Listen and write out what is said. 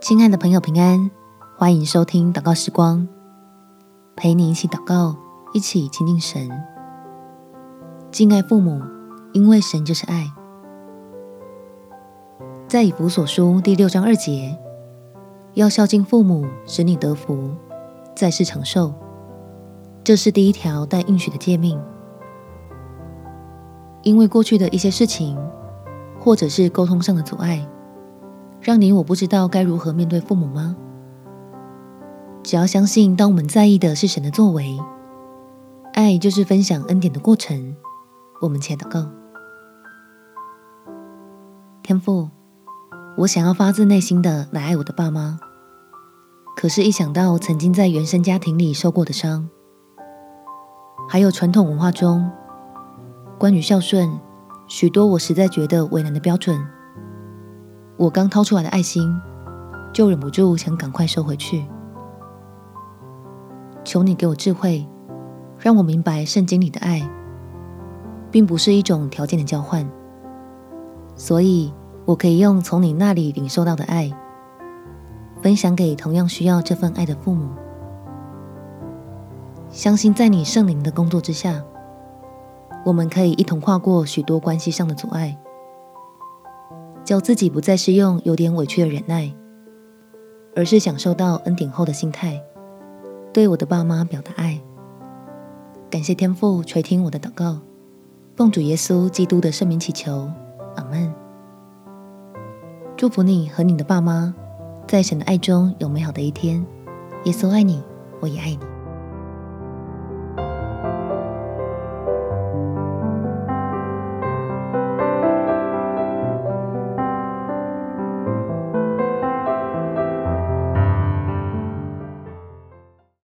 亲爱的朋友，平安！欢迎收听祷告时光，陪你一起祷告，一起亲近神。敬爱父母，因为神就是爱。在以弗所书第六章二节，要孝敬父母，使你得福，在世长寿。这是第一条带应许的诫命。因为过去的一些事情，或者是沟通上的阻碍，让你我不知道该如何面对父母吗？只要相信，当我们在意的是神的作为，爱就是分享恩典的过程。我们且祷告：天父，我想要发自内心的来爱我的爸妈，可是，一想到曾经在原生家庭里受过的伤，还有传统文化中，关于孝顺，许多我实在觉得为难的标准，我刚掏出来的爱心，就忍不住想赶快收回去。求你给我智慧，让我明白圣经里的爱，并不是一种条件的交换，所以我可以用从你那里领受到的爱，分享给同样需要这份爱的父母。相信在你圣灵的工作之下。我们可以一同跨过许多关系上的阻碍，叫自己不再是用有点委屈的忍耐，而是享受到恩典后的心态，对我的爸妈表达爱。感谢天父垂听我的祷告，奉主耶稣基督的圣名祈求，阿门。祝福你和你的爸妈在神的爱中有美好的一天。耶稣爱你，我也爱你。